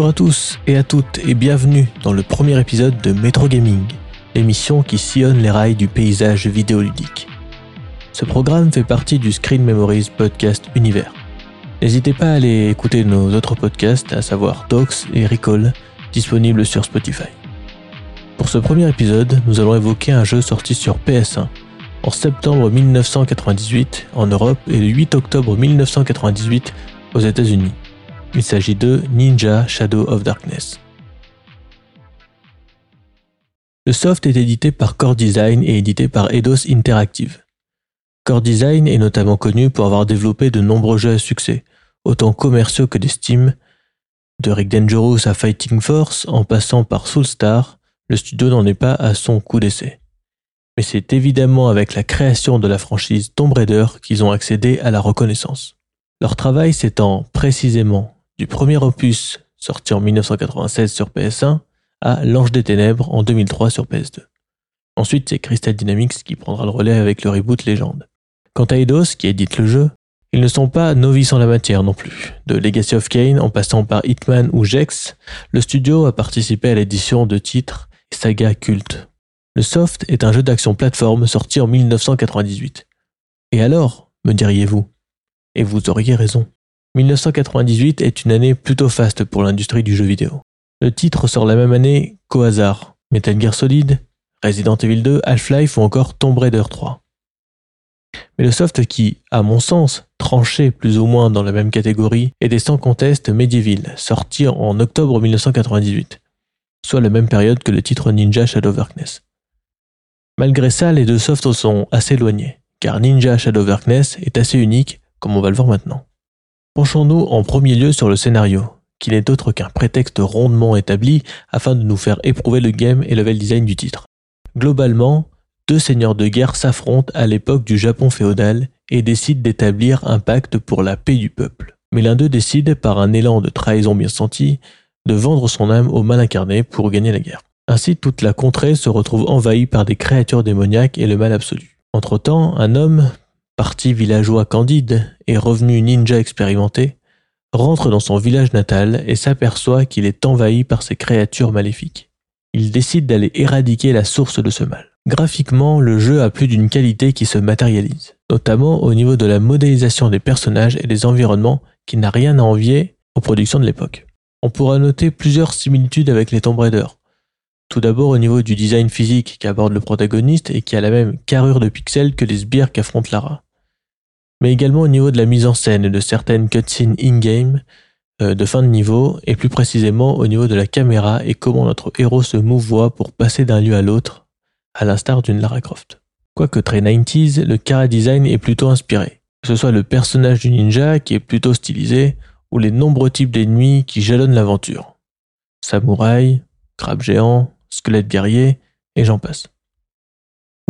Bonjour à tous et à toutes et bienvenue dans le premier épisode de Metro Gaming, l'émission qui sillonne les rails du paysage vidéoludique. Ce programme fait partie du Screen Memories Podcast Univers. N'hésitez pas à aller écouter nos autres podcasts, à savoir Docs et Recall, disponibles sur Spotify. Pour ce premier épisode, nous allons évoquer un jeu sorti sur PS1 en septembre 1998 en Europe et le 8 octobre 1998 aux États-Unis. Il s'agit de Ninja Shadow of Darkness. Le soft est édité par Core Design et édité par Eidos Interactive. Core Design est notamment connu pour avoir développé de nombreux jeux à succès, autant commerciaux que des Steam, de Rick Dangerous à Fighting Force en passant par Soulstar, le studio n'en est pas à son coup d'essai. Mais c'est évidemment avec la création de la franchise Tomb Raider qu'ils ont accédé à la reconnaissance. Leur travail s'étend précisément du premier opus sorti en 1996 sur PS1 à L'Ange des Ténèbres en 2003 sur PS2. Ensuite, c'est Crystal Dynamics qui prendra le relais avec le reboot Légende. Quant à Eidos, qui édite le jeu, ils ne sont pas novices en la matière non plus. De Legacy of Kane en passant par Hitman ou Jex, le studio a participé à l'édition de titres et sagas. Le Soft est un jeu d'action plateforme sorti en 1998. Et alors, me diriez-vous? Et vous auriez raison. 1998 est une année plutôt faste pour l'industrie du jeu vidéo. Le titre sort la même année qu'au hasard Metal Gear Solid, Resident Evil 2, Half-Life ou encore Tomb Raider 3. Mais le soft qui, à mon sens, tranchait plus ou moins dans la même catégorie était sans conteste Medieval, sorti en octobre 1998, soit la même période que le titre Ninja Shadow Darkness. Malgré ça, les deux softs sont assez éloignés, car Ninja Shadow Darkness est assez unique, comme on va le voir maintenant. Penchons-nous en premier lieu sur le scénario, qui n'est autre qu'un prétexte rondement établi afin de nous faire éprouver le game et level design du titre. Globalement, deux seigneurs de guerre s'affrontent à l'époque du Japon féodal et décident d'établir un pacte pour la paix du peuple. Mais l'un d'eux décide, par un élan de trahison bien senti, de vendre son âme au mal incarné pour gagner la guerre. Ainsi, toute la contrée se retrouve envahie par des créatures démoniaques et le mal absolu. Entre-temps, un homme, parti villageois candide revenu ninja expérimenté, rentre dans son village natal et s'aperçoit qu'il est envahi par ces créatures maléfiques. Il décide d'aller éradiquer la source de ce mal. Graphiquement, le jeu a plus d'une qualité qui se matérialise, notamment au niveau de la modélisation des personnages et des environnements qui n'a rien à envier aux productions de l'époque. On pourra noter plusieurs similitudes avec les Tomb Raider. Tout d'abord au niveau du design physique qu'aborde le protagoniste et qui a la même carrure de pixels que les sbires qu'affronte Lara mais également au niveau de la mise en scène de certaines cutscenes in-game euh, de fin de niveau, et plus précisément au niveau de la caméra et comment notre héros se mouvoit pour passer d'un lieu à l'autre, à l'instar d'une Lara Croft. Quoique très 90s, le cara design est plutôt inspiré. Que ce soit le personnage du ninja qui est plutôt stylisé, ou les nombreux types d'ennemis qui jalonnent l'aventure. Samouraï, crabe géant, squelette guerrier, et j'en passe.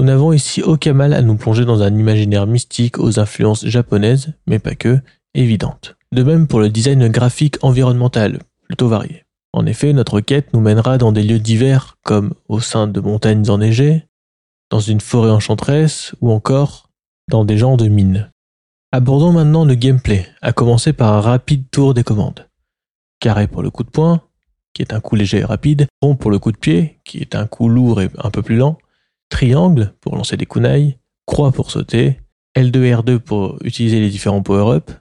Nous n'avons ici aucun mal à nous plonger dans un imaginaire mystique aux influences japonaises, mais pas que, évidentes. De même pour le design graphique environnemental, plutôt varié. En effet, notre quête nous mènera dans des lieux divers, comme au sein de montagnes enneigées, dans une forêt enchanteresse, ou encore dans des genres de mines. Abordons maintenant le gameplay, à commencer par un rapide tour des commandes. Carré pour le coup de poing, qui est un coup léger et rapide, rond pour le coup de pied, qui est un coup lourd et un peu plus lent, triangle pour lancer des kunai, croix pour sauter, L2 R2 pour utiliser les différents power-ups,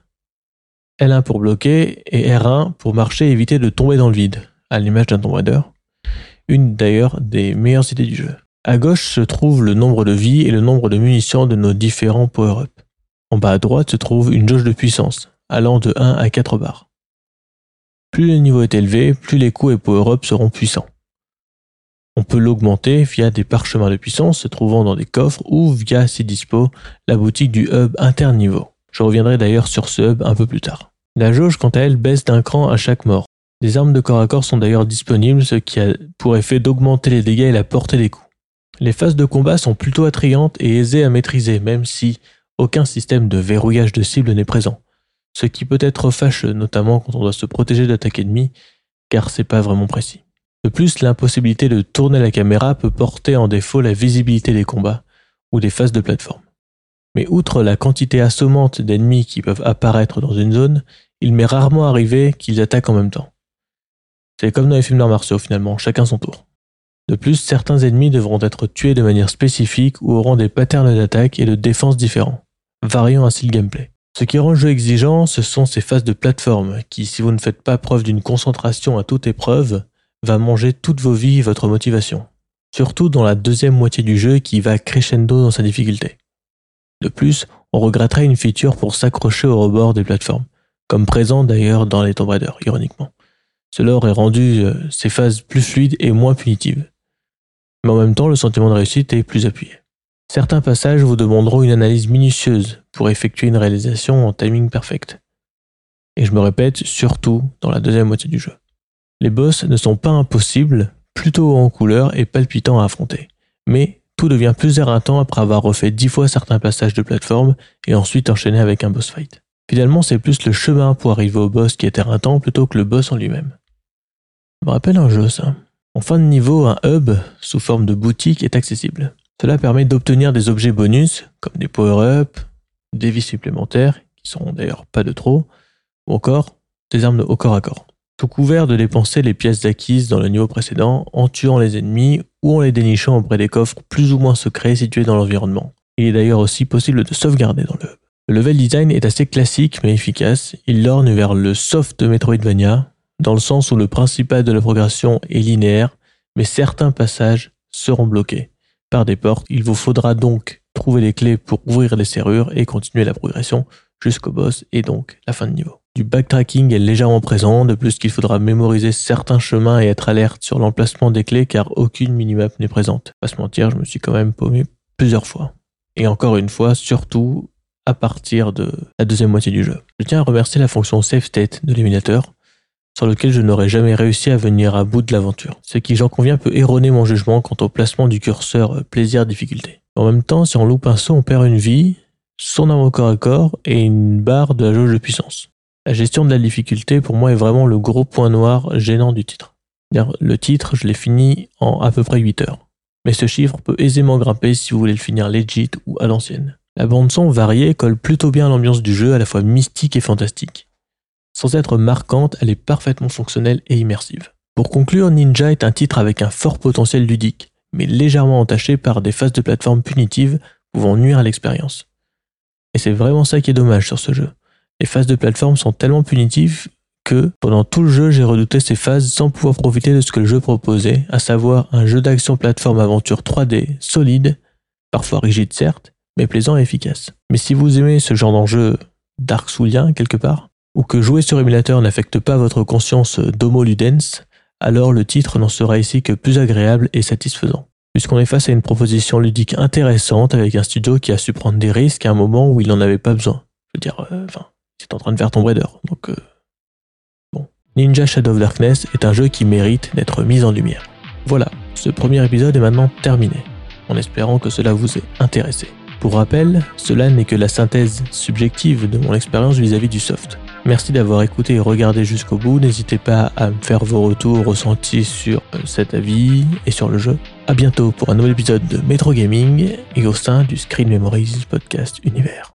L1 pour bloquer et R1 pour marcher et éviter de tomber dans le vide, à l'image d'un Tomb Raider. Une d'ailleurs des meilleures idées du jeu. À gauche se trouve le nombre de vies et le nombre de munitions de nos différents power-ups. En bas à droite se trouve une jauge de puissance, allant de 1 à 4 barres. Plus le niveau est élevé, plus les coups et power-ups seront puissants. On peut l'augmenter via des parchemins de puissance se trouvant dans des coffres ou via dispo la boutique du hub interniveau. Je reviendrai d'ailleurs sur ce hub un peu plus tard. La jauge, quant à elle, baisse d'un cran à chaque mort. Des armes de corps à corps sont d'ailleurs disponibles, ce qui a pour effet d'augmenter les dégâts et la portée des coups. Les phases de combat sont plutôt attrayantes et aisées à maîtriser, même si aucun système de verrouillage de cible n'est présent. Ce qui peut être fâcheux, notamment quand on doit se protéger d'attaques ennemies, car c'est pas vraiment précis. De plus, l'impossibilité de tourner la caméra peut porter en défaut la visibilité des combats ou des phases de plateforme. Mais outre la quantité assommante d'ennemis qui peuvent apparaître dans une zone, il m'est rarement arrivé qu'ils attaquent en même temps. C'est comme dans les films d'arts martiaux finalement, chacun son tour. De plus, certains ennemis devront être tués de manière spécifique ou auront des patterns d'attaque et de défense différents, variant ainsi le gameplay. Ce qui rend le jeu exigeant, ce sont ces phases de plateforme qui, si vous ne faites pas preuve d'une concentration à toute épreuve, va manger toutes vos vies et votre motivation. Surtout dans la deuxième moitié du jeu qui va crescendo dans sa difficulté. De plus, on regretterait une feature pour s'accrocher au rebord des plateformes, comme présent d'ailleurs dans les Tomb Raider, ironiquement. Cela aurait rendu euh, ces phases plus fluides et moins punitives. Mais en même temps, le sentiment de réussite est plus appuyé. Certains passages vous demanderont une analyse minutieuse pour effectuer une réalisation en timing perfect. Et je me répète, surtout dans la deuxième moitié du jeu. Les boss ne sont pas impossibles, plutôt en couleur et palpitants à affronter. Mais tout devient plus éreintant après avoir refait dix fois certains passages de plateforme et ensuite enchaîné avec un boss fight. Finalement, c'est plus le chemin pour arriver au boss qui est éreintant plutôt que le boss en lui-même. Ça me rappelle un jeu, ça. En fin de niveau, un hub, sous forme de boutique, est accessible. Cela permet d'obtenir des objets bonus, comme des power-ups, des vies supplémentaires, qui sont d'ailleurs pas de trop, ou encore des armes au corps à corps. Couvert de dépenser les pièces acquises dans le niveau précédent en tuant les ennemis ou en les dénichant auprès des coffres plus ou moins secrets situés dans l'environnement. Il est d'ailleurs aussi possible de sauvegarder dans le hub. Le level design est assez classique mais efficace. Il lorne vers le soft de Metroidvania, dans le sens où le principal de la progression est linéaire, mais certains passages seront bloqués par des portes. Il vous faudra donc trouver les clés pour ouvrir les serrures et continuer la progression jusqu'au boss et donc la fin de niveau. Du backtracking est légèrement présent, de plus qu'il faudra mémoriser certains chemins et être alerte sur l'emplacement des clés car aucune minimap n'est présente. Pas se mentir, je me suis quand même paumé plusieurs fois. Et encore une fois, surtout à partir de la deuxième moitié du jeu. Je tiens à remercier la fonction Save State de l'émulateur, sur lequel je n'aurais jamais réussi à venir à bout de l'aventure. Ce qui, j'en conviens, peut erroner mon jugement quant au placement du curseur plaisir-difficulté. En même temps, si on loupe un saut, on perd une vie, son arme au corps à corps et une barre de la jauge de puissance. La gestion de la difficulté, pour moi, est vraiment le gros point noir gênant du titre. Le titre, je l'ai fini en à peu près 8 heures. Mais ce chiffre peut aisément grimper si vous voulez le finir legit ou à l'ancienne. La bande-son variée colle plutôt bien à l'ambiance du jeu, à la fois mystique et fantastique. Sans être marquante, elle est parfaitement fonctionnelle et immersive. Pour conclure, Ninja est un titre avec un fort potentiel ludique, mais légèrement entaché par des phases de plateforme punitives pouvant nuire à l'expérience. Et c'est vraiment ça qui est dommage sur ce jeu. Les phases de plateforme sont tellement punitives que pendant tout le jeu j'ai redouté ces phases sans pouvoir profiter de ce que le jeu proposait, à savoir un jeu d'action plateforme aventure 3D solide, parfois rigide certes, mais plaisant et efficace. Mais si vous aimez ce genre d'enjeu Dark Soulien quelque part, ou que jouer sur émulateur n'affecte pas votre conscience d'homo ludens, alors le titre n'en sera ici que plus agréable et satisfaisant. Puisqu'on est face à une proposition ludique intéressante avec un studio qui a su prendre des risques à un moment où il n'en avait pas besoin. Je veux dire, euh, enfin, c'est en train de faire Tomb Raider. Donc, euh, bon. Ninja Shadow of Darkness est un jeu qui mérite d'être mis en lumière. Voilà, ce premier épisode est maintenant terminé, en espérant que cela vous ait intéressé. Pour rappel, cela n'est que la synthèse subjective de mon expérience vis-à-vis du soft. Merci d'avoir écouté et regardé jusqu'au bout. N'hésitez pas à me faire vos retours ressentis sur cet avis et sur le jeu. A bientôt pour un nouvel épisode de Metro Gaming et au sein du Screen Memories Podcast Univers.